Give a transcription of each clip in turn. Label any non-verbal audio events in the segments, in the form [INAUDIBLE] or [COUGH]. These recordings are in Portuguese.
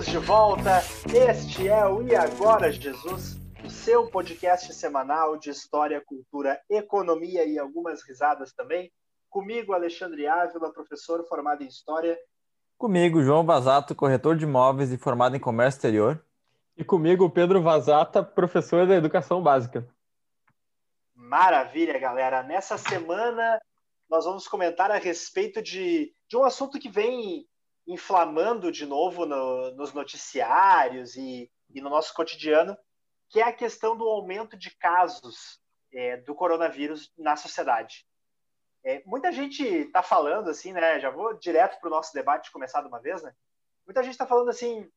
Estamos de volta. Este é o E Agora Jesus, o seu podcast semanal de história, cultura, economia e algumas risadas também. Comigo, Alexandre Ávila, professor formado em História. Comigo, João Vazato, corretor de imóveis e formado em Comércio Exterior. E comigo, Pedro Vazata, professor da Educação Básica. Maravilha, galera. Nessa semana, nós vamos comentar a respeito de, de um assunto que vem inflamando de novo no, nos noticiários e, e, no nosso cotidiano, que é a questão do aumento de casos é, do coronavírus na sociedade. É, muita gente está falando assim, né? Já vou direto para o nosso debate começar de uma vez, né? Muita gente está falando assim,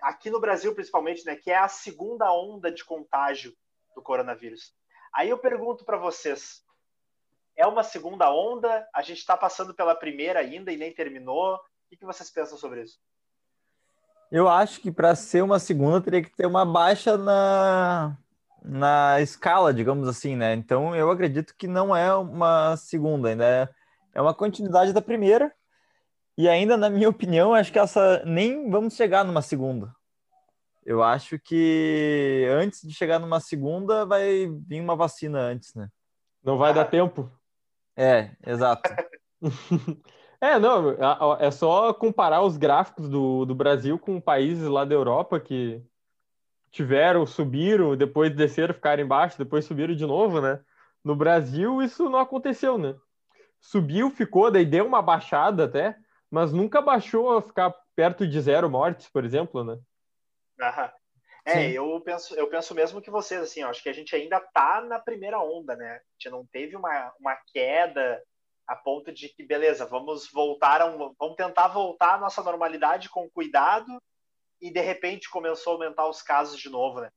aqui no Brasil principalmente, né? Que é a segunda onda de contágio do coronavírus. Aí eu pergunto para vocês, é uma segunda onda? A gente está passando pela primeira ainda e nem terminou? O que vocês pensam sobre isso? Eu acho que para ser uma segunda teria que ter uma baixa na, na escala, digamos assim, né? Então eu acredito que não é uma segunda, ainda é, é uma continuidade da primeira. E ainda, na minha opinião, acho que essa nem vamos chegar numa segunda. Eu acho que antes de chegar numa segunda vai vir uma vacina antes, né? Não vai dar tempo. É, exato. [LAUGHS] É, não, é só comparar os gráficos do, do Brasil com países lá da Europa que tiveram, subiram, depois desceram, ficaram embaixo, depois subiram de novo, né? No Brasil isso não aconteceu, né? Subiu, ficou, daí deu uma baixada até, mas nunca baixou a ficar perto de zero mortes, por exemplo, né? Aham. É, eu penso, eu penso mesmo que vocês, assim, acho que a gente ainda tá na primeira onda, né? A gente não teve uma, uma queda a ponto de que, beleza, vamos voltar a um, vamos tentar voltar à nossa normalidade com cuidado e de repente começou a aumentar os casos de novo, né?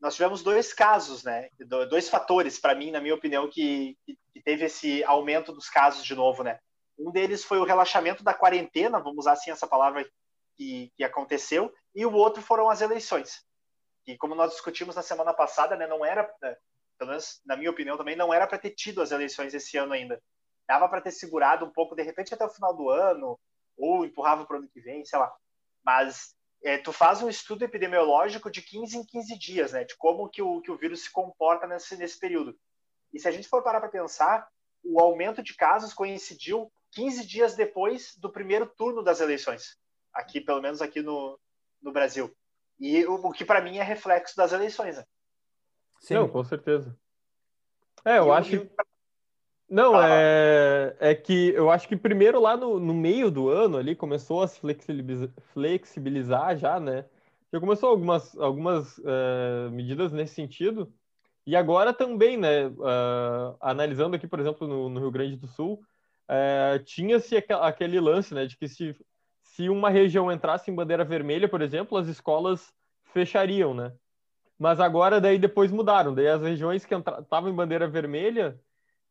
Nós tivemos dois casos, né? Dois fatores, para mim, na minha opinião, que, que teve esse aumento dos casos de novo, né? Um deles foi o relaxamento da quarentena, vamos usar assim essa palavra que, que aconteceu, e o outro foram as eleições. E como nós discutimos na semana passada, né, não era, pelo menos na minha opinião também, não era para ter tido as eleições esse ano ainda dava para ter segurado um pouco, de repente, até o final do ano, ou empurrava para o ano que vem, sei lá. Mas é, tu faz um estudo epidemiológico de 15 em 15 dias, né? De como que o, que o vírus se comporta nesse, nesse período. E se a gente for parar para pensar, o aumento de casos coincidiu 15 dias depois do primeiro turno das eleições. Aqui, pelo menos aqui no, no Brasil. E o, o que para mim é reflexo das eleições, né? Sim, Não, com certeza. É, eu e acho que não, ah. é, é que eu acho que primeiro lá no, no meio do ano ali começou a se flexibilizar, flexibilizar já, né? Já começou algumas, algumas uh, medidas nesse sentido. E agora também, né? Uh, analisando aqui, por exemplo, no, no Rio Grande do Sul, uh, tinha-se aquele lance, né? De que se, se uma região entrasse em bandeira vermelha, por exemplo, as escolas fechariam, né? Mas agora daí depois mudaram. Daí as regiões que estavam em bandeira vermelha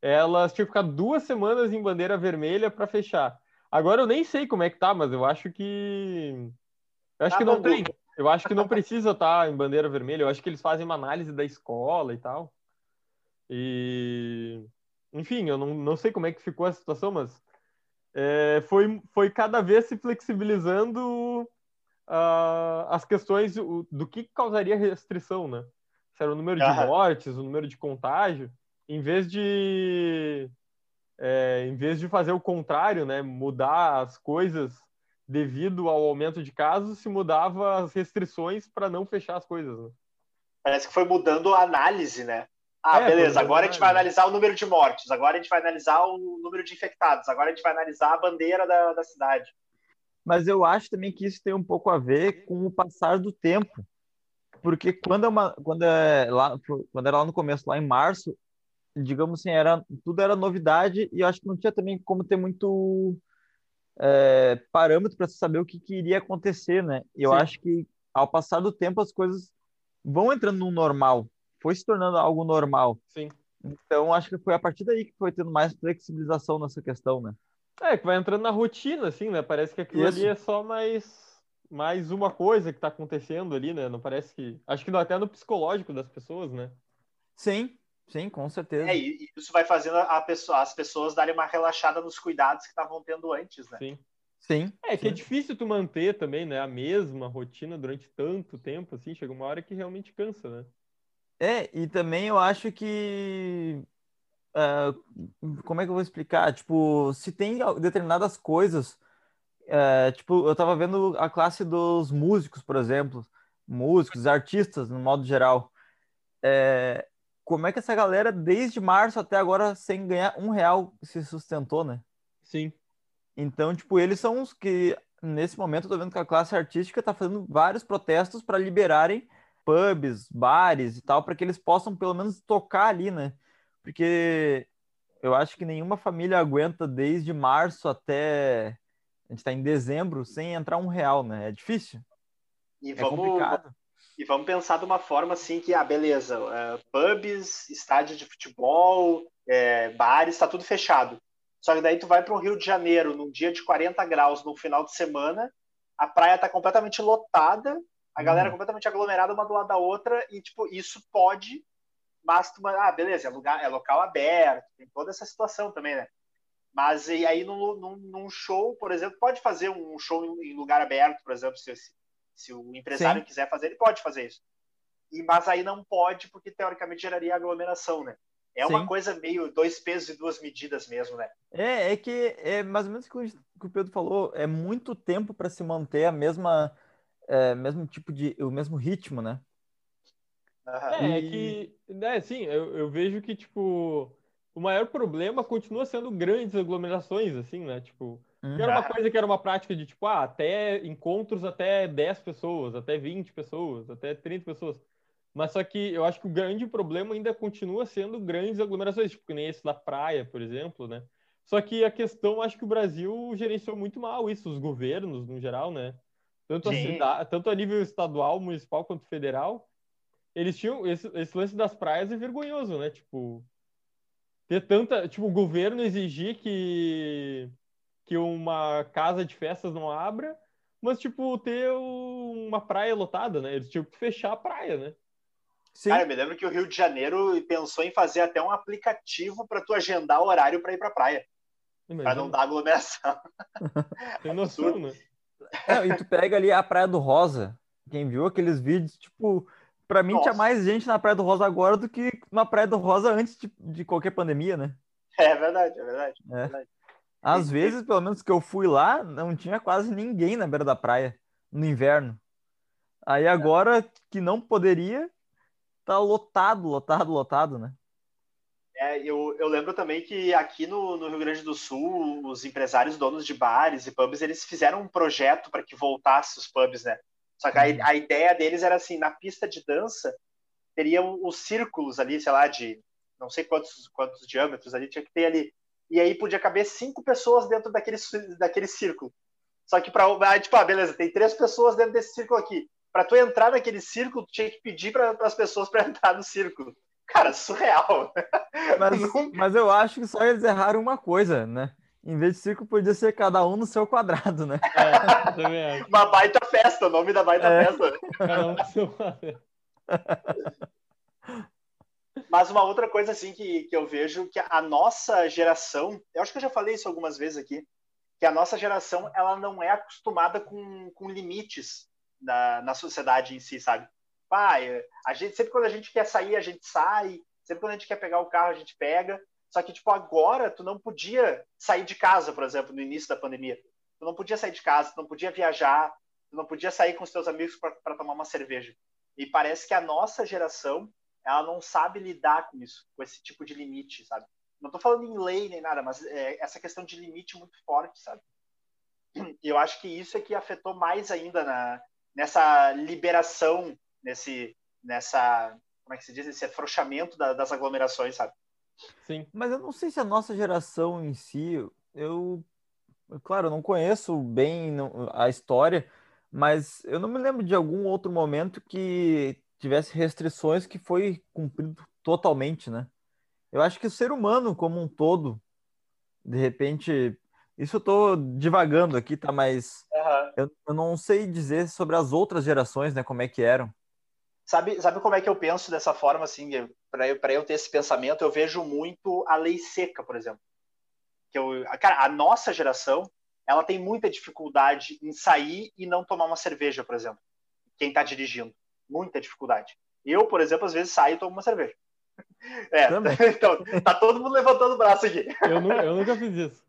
elas tinham que ficar duas semanas em bandeira vermelha para fechar. Agora eu nem sei como é que tá, mas eu acho que. Eu acho tá que não tem. Eu acho que não [LAUGHS] precisa estar tá em bandeira vermelha. Eu acho que eles fazem uma análise da escola e tal. E. Enfim, eu não, não sei como é que ficou a situação, mas é, foi, foi cada vez se flexibilizando uh, as questões do, do que causaria restrição, né? Se era o número de mortes, o número de contágio em vez de é, em vez de fazer o contrário, né, mudar as coisas devido ao aumento de casos, se mudava as restrições para não fechar as coisas. Né? Parece que foi mudando a análise, né? Ah, é, beleza, agora a gente vai analisar o número de mortes, agora a gente vai analisar o número de infectados, agora a gente vai analisar a bandeira da, da cidade. Mas eu acho também que isso tem um pouco a ver com o passar do tempo. Porque quando, é uma, quando, é lá, quando era lá no começo, lá em março, digamos assim, era, tudo era novidade e eu acho que não tinha também como ter muito é, parâmetro para saber o que, que, iria acontecer, né? E eu Sim. acho que ao passar do tempo as coisas vão entrando no normal, foi se tornando algo normal. Sim. Então acho que foi a partir daí que foi tendo mais flexibilização nessa questão, né? É, que vai entrando na rotina, assim, né? Parece que aquilo Isso. ali é só mais mais uma coisa que está acontecendo ali, né? Não parece que. Acho que até no psicológico das pessoas, né? Sim, Sim, com certeza. É, e isso vai fazendo pessoa, as pessoas darem uma relaxada nos cuidados que estavam tendo antes, né? Sim. Sim. É que é sim. é difícil tu manter também, né, a mesma rotina durante tanto tempo, assim, chega uma hora que realmente cansa, né? É, e também eu acho que uh, como é que eu vou explicar? Tipo, se tem determinadas coisas, uh, tipo, eu tava vendo a classe dos músicos, por exemplo, músicos, artistas, no modo geral. É, como é que essa galera, desde março até agora, sem ganhar um real, se sustentou, né? Sim. Então, tipo, eles são os que, nesse momento, eu tô vendo que a classe artística tá fazendo vários protestos para liberarem pubs, bares e tal, para que eles possam pelo menos tocar ali, né? Porque eu acho que nenhuma família aguenta desde março até a gente está em dezembro sem entrar um real, né? É difícil. E é vamos, complicado. E vamos pensar de uma forma assim que, ah, beleza, uh, pubs, estádio de futebol, é, bares, está tudo fechado. Só que daí tu vai para o Rio de Janeiro num dia de 40 graus no final de semana, a praia está completamente lotada, a galera hum. completamente aglomerada uma do lado da outra e tipo isso pode, mas tu, ah, beleza, é lugar, é local aberto, tem toda essa situação também, né? Mas e aí num, num, num show, por exemplo, pode fazer um show em lugar aberto, por exemplo, se, se o empresário Sim. quiser fazer, ele pode fazer isso. E, mas aí não pode, porque teoricamente geraria aglomeração, né? É Sim. uma coisa meio dois pesos e duas medidas mesmo, né? É, é que é mais ou menos o que o Pedro falou, é muito tempo para se manter a mesma é, mesmo tipo de o mesmo ritmo, né? É, e... é que, né, sim, eu, eu vejo que tipo o maior problema continua sendo grandes aglomerações, assim, né? Tipo, Uhum. Que era uma coisa que era uma prática de, tipo, ah, até encontros até 10 pessoas, até 20 pessoas, até 30 pessoas. Mas só que eu acho que o grande problema ainda continua sendo grandes aglomerações, tipo, que nem esse da praia, por exemplo, né? Só que a questão, acho que o Brasil gerenciou muito mal isso, os governos, no geral, né? Tanto a, cidade, tanto a nível estadual, municipal, quanto federal. Eles tinham... Esse, esse lance das praias é vergonhoso, né? Tipo, ter tanta... Tipo, o governo exigir que que uma casa de festas não abra, mas, tipo, ter uma praia lotada, né? Eles tinham que fechar a praia, né? Sim. Cara, eu me lembro que o Rio de Janeiro pensou em fazer até um aplicativo para tu agendar horário para ir para praia. Para não dar aglomeração. [LAUGHS] Tem noção, né? Não, e tu pega ali a Praia do Rosa. Quem viu aqueles vídeos, tipo, para mim Nossa. tinha mais gente na Praia do Rosa agora do que na Praia do Rosa antes de, de qualquer pandemia, né? É verdade, é verdade. É. é verdade. Às vezes, pelo menos que eu fui lá, não tinha quase ninguém na beira da praia no inverno. Aí agora que não poderia, tá lotado, lotado, lotado, né? É, eu, eu lembro também que aqui no, no Rio Grande do Sul, os empresários donos de bares e pubs, eles fizeram um projeto para que voltasse os pubs, né? Só que a, uhum. a, ideia deles era assim, na pista de dança, teriam os círculos ali, sei lá, de não sei quantos, quantos diâmetros ali, tinha que ter ali e aí podia caber cinco pessoas dentro daquele, daquele círculo. Só que para tipo, ah, beleza, tem três pessoas dentro desse círculo aqui. Para tu entrar naquele círculo, tu tinha que pedir para as pessoas para [LAUGHS] entrar no círculo. Cara, surreal. Mas, [LAUGHS] mas eu acho que só eles erraram uma coisa, né? Em vez de círculo, podia ser cada um no seu quadrado, né? É, uma baita festa, o nome da baita é. festa. Cada um no seu quadrado. [LAUGHS] Mas uma outra coisa assim que, que eu vejo que a nossa geração, eu acho que eu já falei isso algumas vezes aqui, que a nossa geração ela não é acostumada com, com limites na, na sociedade em si, sabe? Pai, a gente sempre quando a gente quer sair, a gente sai, sempre quando a gente quer pegar o carro, a gente pega. Só que tipo agora tu não podia sair de casa, por exemplo, no início da pandemia. Tu não podia sair de casa, tu não podia viajar, tu não podia sair com os teus amigos para tomar uma cerveja. E parece que a nossa geração ela não sabe lidar com isso, com esse tipo de limite, sabe? Não estou falando em lei nem nada, mas é essa questão de limite muito forte, sabe? E eu acho que isso é que afetou mais ainda na, nessa liberação, nesse, nessa, como é que se diz, esse afrouxamento da, das aglomerações, sabe? Sim. Mas eu não sei se a nossa geração em si, eu, claro, eu não conheço bem a história, mas eu não me lembro de algum outro momento que tivesse restrições que foi cumprido totalmente, né? Eu acho que o ser humano como um todo, de repente, isso eu tô divagando aqui, tá? Mas uhum. eu, eu, não sei dizer sobre as outras gerações, né? Como é que eram. Sabe, sabe como é que eu penso dessa forma, assim? Para eu, eu ter esse pensamento, eu vejo muito a lei seca, por exemplo. Que eu, cara, a nossa geração, ela tem muita dificuldade em sair e não tomar uma cerveja, por exemplo. Quem está dirigindo. Muita dificuldade. Eu, por exemplo, às vezes saio e tomo uma cerveja. [LAUGHS] É, [LAUGHS] então, tá todo mundo levantando o braço aqui. Eu, não, eu nunca fiz isso.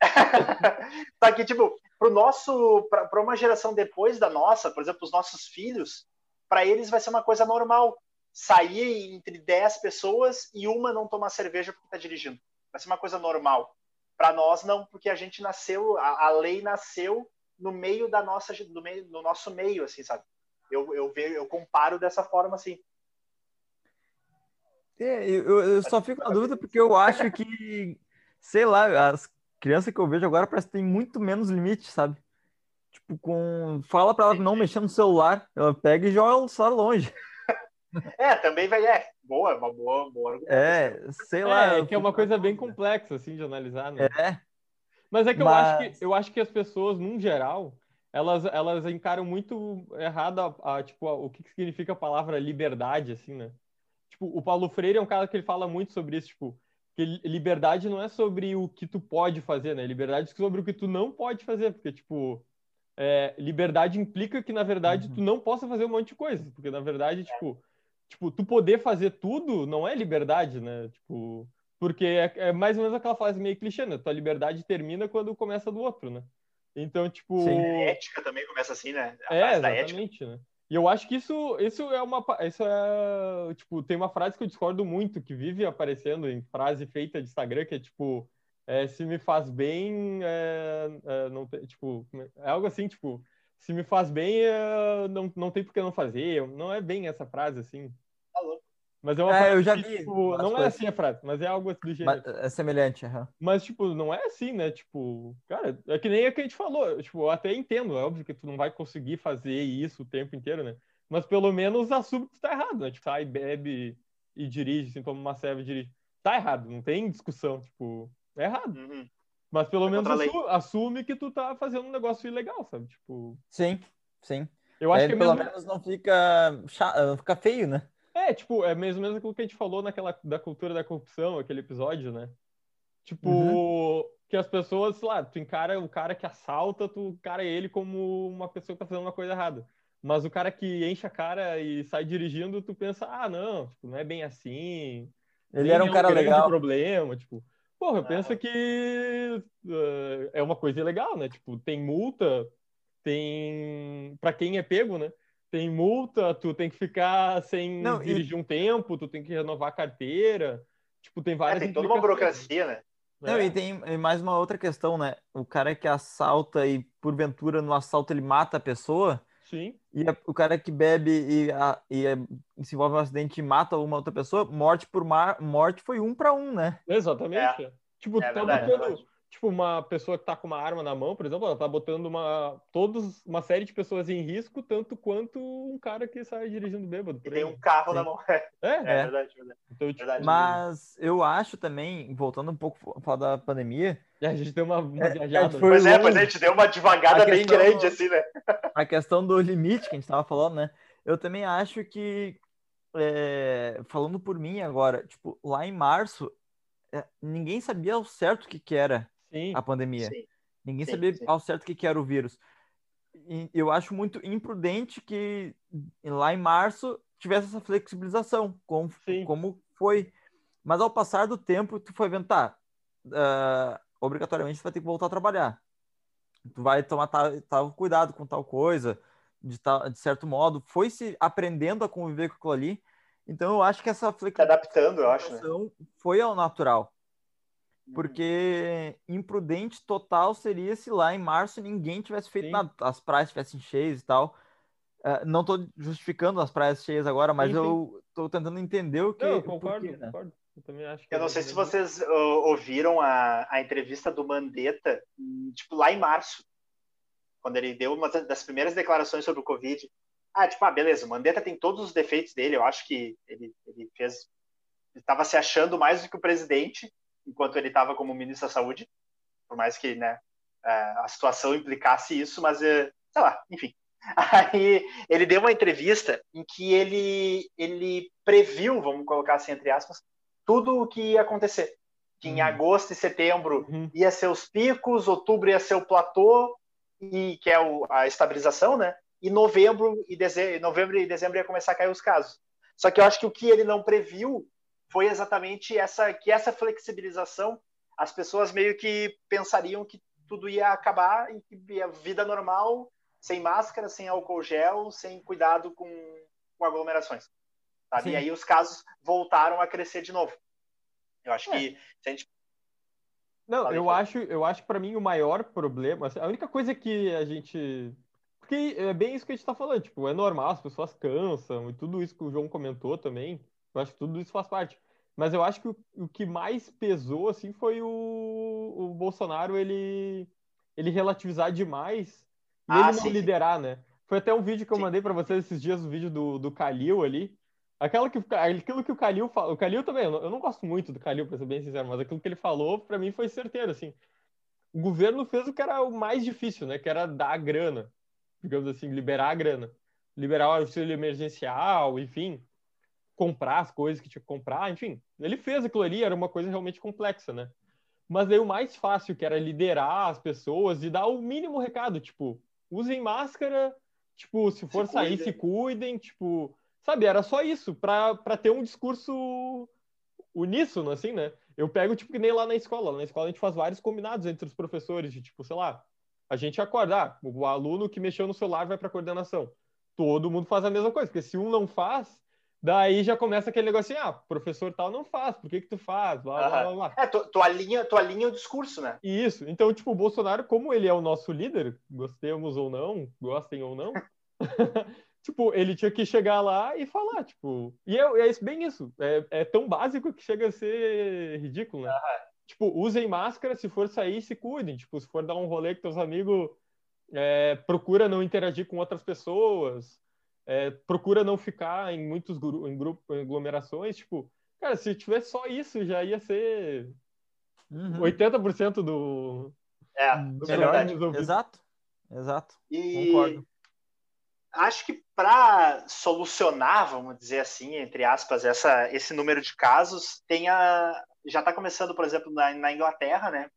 [LAUGHS] tá aqui, tipo, pro nosso, para uma geração depois da nossa, por exemplo, os nossos filhos, para eles vai ser uma coisa normal sair entre 10 pessoas e uma não tomar cerveja porque está dirigindo. Vai ser uma coisa normal. Para nós, não, porque a gente nasceu, a, a, lei nasceu no meio da nossa, do meio, no nosso meio, assim, sabe? Eu, eu, vejo, eu comparo dessa forma, assim. É, eu, eu só fico na dúvida porque eu acho que, sei lá, as crianças que eu vejo agora parece que tem muito menos limite, sabe? Tipo, com. Fala pra ela não mexer no celular, ela pega e joga o celular longe. É, também vai. É, boa, uma boa, boa É, sei lá. É, que é uma coisa bem complexa, assim, de analisar, né? É. Mas é que, Mas... eu, acho que eu acho que as pessoas, num geral, elas, elas encaram muito errado a, a, tipo, a, o que significa a palavra liberdade, assim, né? Tipo, o Paulo Freire é um cara que ele fala muito sobre isso, tipo, que liberdade não é sobre o que tu pode fazer, né? Liberdade é sobre o que tu não pode fazer, porque, tipo, é, liberdade implica que, na verdade, uhum. tu não possa fazer um monte de coisa, porque, na verdade, tipo, tipo, tu poder fazer tudo não é liberdade, né? Tipo, porque é, é mais ou menos aquela frase meio clichê, né? Tua liberdade termina quando começa do outro, né? Então, tipo. Sim, a ética também começa assim, né? A é, exatamente, né? E eu acho que isso, isso é uma. Isso é. Tipo, tem uma frase que eu discordo muito, que vive aparecendo em frase feita de Instagram, que é tipo. É, se me faz bem, é, é, não tem, tipo, é algo assim, tipo, se me faz bem, é, não, não tem por que não fazer. Não é bem essa frase, assim. Mas é uma é, eu já vi. Tipo, não é assim a frase, mas é algo do gênero. é semelhante, uhum. Mas, tipo, não é assim, né? Tipo, cara, é que nem a que a gente falou. Tipo, eu até entendo, é óbvio que tu não vai conseguir fazer isso o tempo inteiro, né? Mas pelo menos assume que tu tá errado, né? Tipo, sai, bebe e dirige, assim, toma uma serva e dirige. Tá errado, não tem discussão, tipo, é errado. Uhum. Mas pelo é menos assume, assume, que tu tá fazendo um negócio ilegal, sabe? Tipo. Sim, sim. Eu acho é, que é pelo mesmo... menos não fica, não fica feio, né? É, tipo, é mesmo mesmo aquilo que a gente falou naquela da cultura da corrupção, aquele episódio, né? Tipo, uhum. que as pessoas, sei lá, tu encara o cara que assalta, tu encara ele como uma pessoa que tá fazendo uma coisa errada. Mas o cara que enche a cara e sai dirigindo, tu pensa, ah, não, tipo, não é bem assim. Ele era um é cara um legal. problema, tipo, porra, eu penso que uh, é uma coisa ilegal, né? Tipo, tem multa, tem para quem é pego, né? Tem multa, tu tem que ficar sem não, dirigir e... um tempo, tu tem que renovar a carteira. Tipo, tem várias. É, tem toda uma burocracia, né? Não, é. e tem mais uma outra questão, né? O cara que assalta e, porventura, no assalto ele mata a pessoa. Sim. E a, o cara que bebe e, a, e a, se envolve em um acidente e mata uma outra pessoa, morte por mar, morte foi um para um, né? Exatamente. É. Tipo, é, tá verdade, botando, tipo, uma pessoa que tá com uma arma na mão, por exemplo, ela tá botando uma, todos, uma série de pessoas em risco, tanto quanto um cara que sai dirigindo bêbado. E tem um carro Sim. na mão. [LAUGHS] É, é, é verdade, verdade. Então, tipo, verdade. Mas eu acho também, voltando um pouco a falar da pandemia. É, a gente deu uma, uma é, viajada. Pois é, pois é, a gente deu uma devagada bem grande, assim, né? [LAUGHS] A questão do limite que a gente tava falando, né? Eu também acho que, é, falando por mim agora, tipo, lá em março, é, ninguém sabia ao certo o que, que era sim, a pandemia. Sim, Ninguém sim, sabia ao certo o que, que era o vírus. E eu acho muito imprudente que lá em março tivesse essa flexibilização, como, como foi. Mas ao passar do tempo, tu foi vendo, tá, uh, obrigatoriamente tu vai ter que voltar a trabalhar. Tu vai tomar tal, tal cuidado com tal coisa, de, tal, de certo modo. Foi se aprendendo a conviver com aquilo ali. Então eu acho que essa flexibilização adaptando, eu acho, né? foi ao natural. Porque imprudente total seria se lá em março ninguém tivesse feito sim. nada, as praias estivessem cheias e tal. Uh, não estou justificando as praias cheias agora, mas sim, eu estou tentando entender o que. Não, eu concordo, né? concordo. Eu também acho Eu não sei se vocês uh, ouviram a, a entrevista do Mandetta, tipo, lá em março, quando ele deu uma das primeiras declarações sobre o Covid. Ah, tipo, ah, beleza, o Mandetta tem todos os defeitos dele, eu acho que ele, ele fez. estava se achando mais do que o presidente, enquanto ele estava como ministro da Saúde, por mais que né, é, a situação implicasse isso, mas é, sei lá, enfim. [LAUGHS] Aí ele deu uma entrevista em que ele, ele previu, vamos colocar assim entre aspas, tudo o que ia acontecer. que em hum. agosto e setembro uhum. ia ser os picos, outubro ia ser o platô, e que é o, a estabilização, né? E novembro e, dezembro, novembro e dezembro ia começar a cair os casos. Só que eu acho que o que ele não previu foi exatamente essa que essa flexibilização, as pessoas meio que pensariam que tudo ia acabar e que a vida normal, sem máscara, sem álcool gel, sem cuidado com, com aglomerações. Sabe? E aí os casos voltaram a crescer de novo. Eu acho é. que se a gente não, eu acho, eu acho que para mim o maior problema, assim, a única coisa que a gente. Porque é bem isso que a gente está falando, tipo, é normal, as pessoas cansam e tudo isso que o João comentou também. Eu acho que tudo isso faz parte. Mas eu acho que o, o que mais pesou, assim, foi o, o Bolsonaro, ele, ele relativizar demais e ah, ele não sim, liderar, sim. né? Foi até um vídeo que eu sim. mandei para vocês esses dias, o um vídeo do, do Calil ali, Aquela que, aquilo que o Calil falou. O Calil também, eu não gosto muito do Calil, para ser bem sincero, mas aquilo que ele falou, para mim, foi certeiro, assim. O governo fez o que era o mais difícil, né? Que era dar a grana, digamos assim, liberar a grana. Liberar o auxílio emergencial, enfim, comprar as coisas que tinha que comprar, enfim. Ele fez aquilo ali, era uma coisa realmente complexa, né? Mas aí o mais fácil, que era liderar as pessoas e dar o mínimo recado, tipo, usem máscara, tipo, se for se sair, cuidem. se cuidem, tipo, Sabe, era só isso, para ter um discurso uníssono, assim, né? Eu pego, tipo, que nem lá na escola. Na escola a gente faz vários combinados entre os professores, de tipo, sei lá, a gente acordar, o aluno que mexeu no celular vai para coordenação. Todo mundo faz a mesma coisa, porque se um não faz, daí já começa aquele negócio assim, ah, professor tal não faz, por que que tu faz? Blá, blá, blá, blá. É, tu, tu, alinha, tu alinha o discurso, né? Isso. Então, tipo, o Bolsonaro, como ele é o nosso líder, gostemos ou não, gostem ou não, [LAUGHS] tipo, ele tinha que chegar lá e falar, tipo. E é, é bem isso. É, é, tão básico que chega a ser ridículo, né? Tipo, usem máscara, se for sair, se cuidem. Tipo, se for dar um rolê com teus amigos, é, procura não interagir com outras pessoas. É, procura não ficar em muitos gru em grupos, em aglomerações. Tipo, cara, se tivesse só isso, já ia ser uhum. 80% do. É, do melhor Exato, exato. E... Concordo acho que para solucionar, vamos dizer assim, entre aspas, essa, esse número de casos, tem a, já está começando, por exemplo, na, na Inglaterra, né?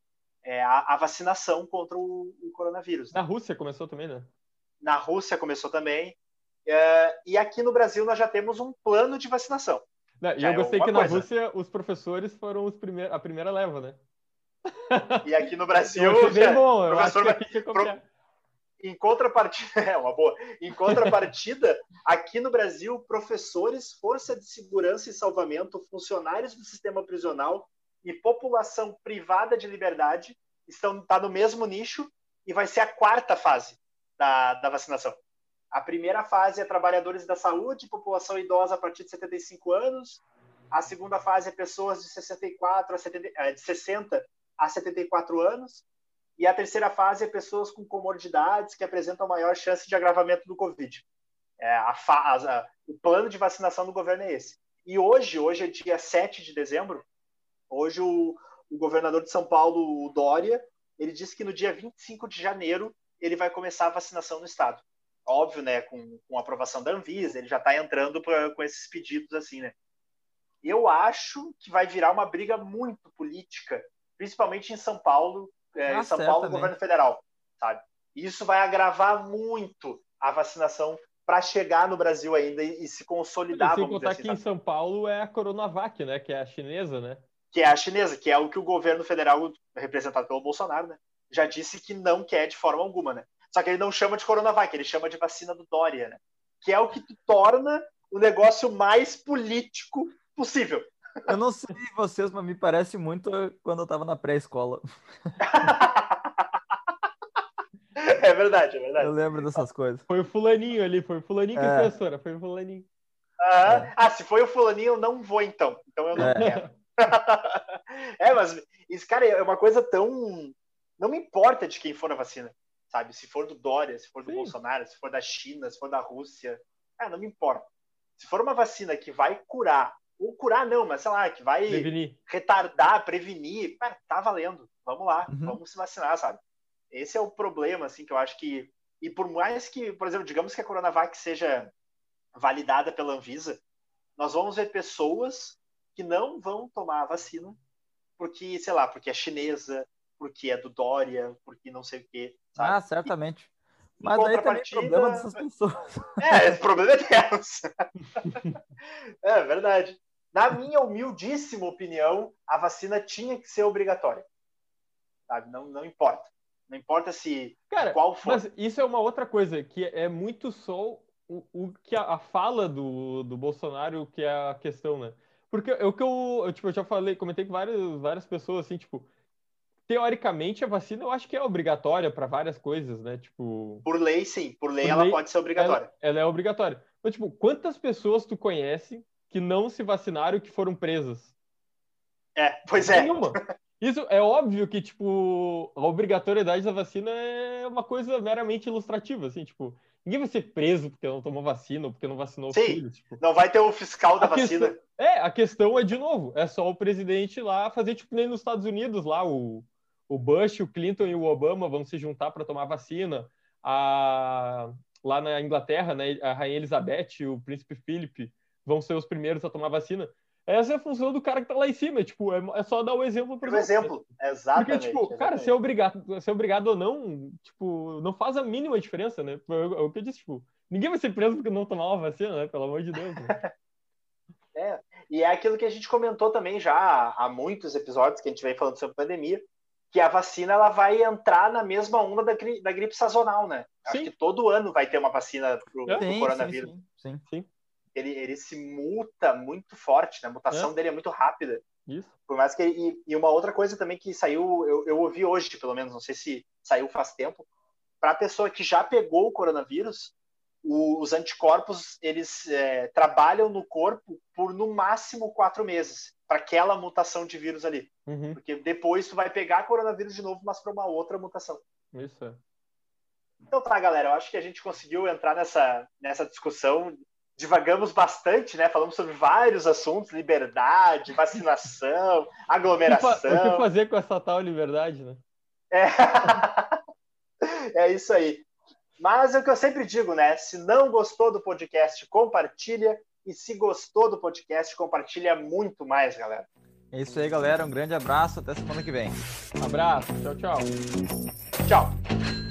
É, a, a, vacinação contra o, o coronavírus. Né? Na Rússia começou também, né? Na Rússia começou também. É, e aqui no Brasil nós já temos um plano de vacinação. E eu é gostei que na coisa. Rússia os professores foram os primeir, a primeira leva, né? E aqui no [LAUGHS] Brasil. Eu achei bem bom, eu professor, acho que em contrapartida, [LAUGHS] é uma boa. Em contrapartida, aqui no Brasil, professores, força de segurança e salvamento, funcionários do sistema prisional e população privada de liberdade estão tá no mesmo nicho e vai ser a quarta fase da, da vacinação. A primeira fase é trabalhadores da saúde, população idosa a partir de 75 anos. A segunda fase é pessoas de 64 a 70, é, de 60 a 74 anos. E a terceira fase é pessoas com comorbidades que apresentam maior chance de agravamento do Covid. É, a, a, o plano de vacinação do governo é esse. E hoje, hoje é dia 7 de dezembro, hoje o, o governador de São Paulo, Dória, ele disse que no dia 25 de janeiro ele vai começar a vacinação no estado. Óbvio, né, com, com a aprovação da Anvisa, ele já está entrando pra, com esses pedidos assim, né. Eu acho que vai virar uma briga muito política, principalmente em São Paulo, é, ah, São Paulo, governo federal, sabe? Isso vai agravar muito a vacinação para chegar no Brasil ainda e, e se consolidar. E sem contar assim, que em São Paulo é a Coronavac, né? Que é a chinesa, né? Que é a chinesa, que é o que o governo federal, representado pelo Bolsonaro, né? Já disse que não quer de forma alguma, né? Só que ele não chama de Coronavac, ele chama de vacina do Dória, né? Que é o que torna o negócio mais político possível. Eu não sei vocês, mas me parece muito quando eu tava na pré-escola. É verdade, é verdade. Eu lembro dessas coisas. Foi o fulaninho ali, foi o fulaninho que é. professora, foi o fulaninho. Ah, é. ah, se foi o fulaninho, eu não vou então. Então eu não é. quero. [LAUGHS] é, mas isso, cara, é uma coisa tão. Não me importa de quem for a vacina, sabe? Se for do Dória, se for do Sim. Bolsonaro, se for da China, se for da Rússia. É, não me importa. Se for uma vacina que vai curar ou curar não, mas sei lá, que vai prevenir. retardar, prevenir, tá valendo. Vamos lá, uhum. vamos se vacinar, sabe? Esse é o problema, assim, que eu acho que e por mais que, por exemplo, digamos que a Coronavac seja validada pela Anvisa, nós vamos ver pessoas que não vão tomar a vacina porque, sei lá, porque é chinesa, porque é do Dória, porque não sei o quê. Sabe? Ah, certamente. Mas aí também é problema dessas pessoas. [LAUGHS] É, o problema é delas. [LAUGHS] é verdade. Na minha humildíssima opinião, a vacina tinha que ser obrigatória. Sabe? Não, não importa. Não importa se Cara, qual for. Mas isso é uma outra coisa, que é muito só o, o que a, a, fala do, do Bolsonaro que é a questão, né? Porque o que eu, eu, tipo, eu já falei, comentei com várias, várias pessoas, assim, tipo, teoricamente a vacina eu acho que é obrigatória para várias coisas, né? Tipo. Por lei, sim. Por lei por ela lei, pode ser obrigatória. Ela, ela, é obrigatória. Mas, tipo, quantas pessoas tu conhece que não se vacinaram e que foram presas? É, pois é. Nenhuma. Isso é óbvio que, tipo, a obrigatoriedade da vacina é uma coisa meramente ilustrativa, assim, tipo, ninguém vai ser preso porque não tomou vacina ou porque não vacinou Sim, os filhos. Tipo. Não vai ter o fiscal da a vacina. Questão, é, a questão é, de novo, é só o presidente lá fazer, tipo, nem nos Estados Unidos, lá, o, o Bush, o Clinton e o Obama vão se juntar para tomar vacina. A, lá na Inglaterra, né, a Rainha Elizabeth e o Príncipe Philip vão ser os primeiros a tomar vacina. Essa é a função do cara que tá lá em cima, tipo, é, é só dar o exemplo para O exemplo, exatamente. Porque, tipo, exatamente. cara, ser obrigado, ser obrigado ou não, tipo, não faz a mínima diferença, né? É o que eu disse, tipo, ninguém vai ser preso porque não tomar uma vacina, né? Pelo amor de Deus. Né? [LAUGHS] é, e é aquilo que a gente comentou também já há muitos episódios que a gente vem falando sobre pandemia, que a vacina ela vai entrar na mesma onda da, gri da gripe sazonal, né? Sim. Acho que todo ano vai ter uma vacina pro, é. pro coronavírus. Sim, sim, sim ele, ele se muta muito forte, né? A mutação é. dele é muito rápida. Isso. Por mais que. E, e, uma outra coisa também que saiu, eu, eu ouvi hoje, pelo menos, não sei se saiu faz tempo, para a pessoa que já pegou o coronavírus, o, os anticorpos eles é, trabalham no corpo por no máximo quatro meses para aquela mutação de vírus ali. Uhum. Porque depois tu vai pegar coronavírus de novo, mas para uma outra mutação. Isso. É. Então tá, galera, eu acho que a gente conseguiu entrar nessa, nessa discussão divagamos bastante, né? Falamos sobre vários assuntos, liberdade, [LAUGHS] vacinação, aglomeração. O que fazer com essa tal liberdade, né? É, [LAUGHS] é isso aí. Mas é o que eu sempre digo, né? Se não gostou do podcast, compartilha. E se gostou do podcast, compartilha muito mais, galera. É isso aí, galera. Um grande abraço. Até semana que vem. abraço. Tchau, tchau. Tchau.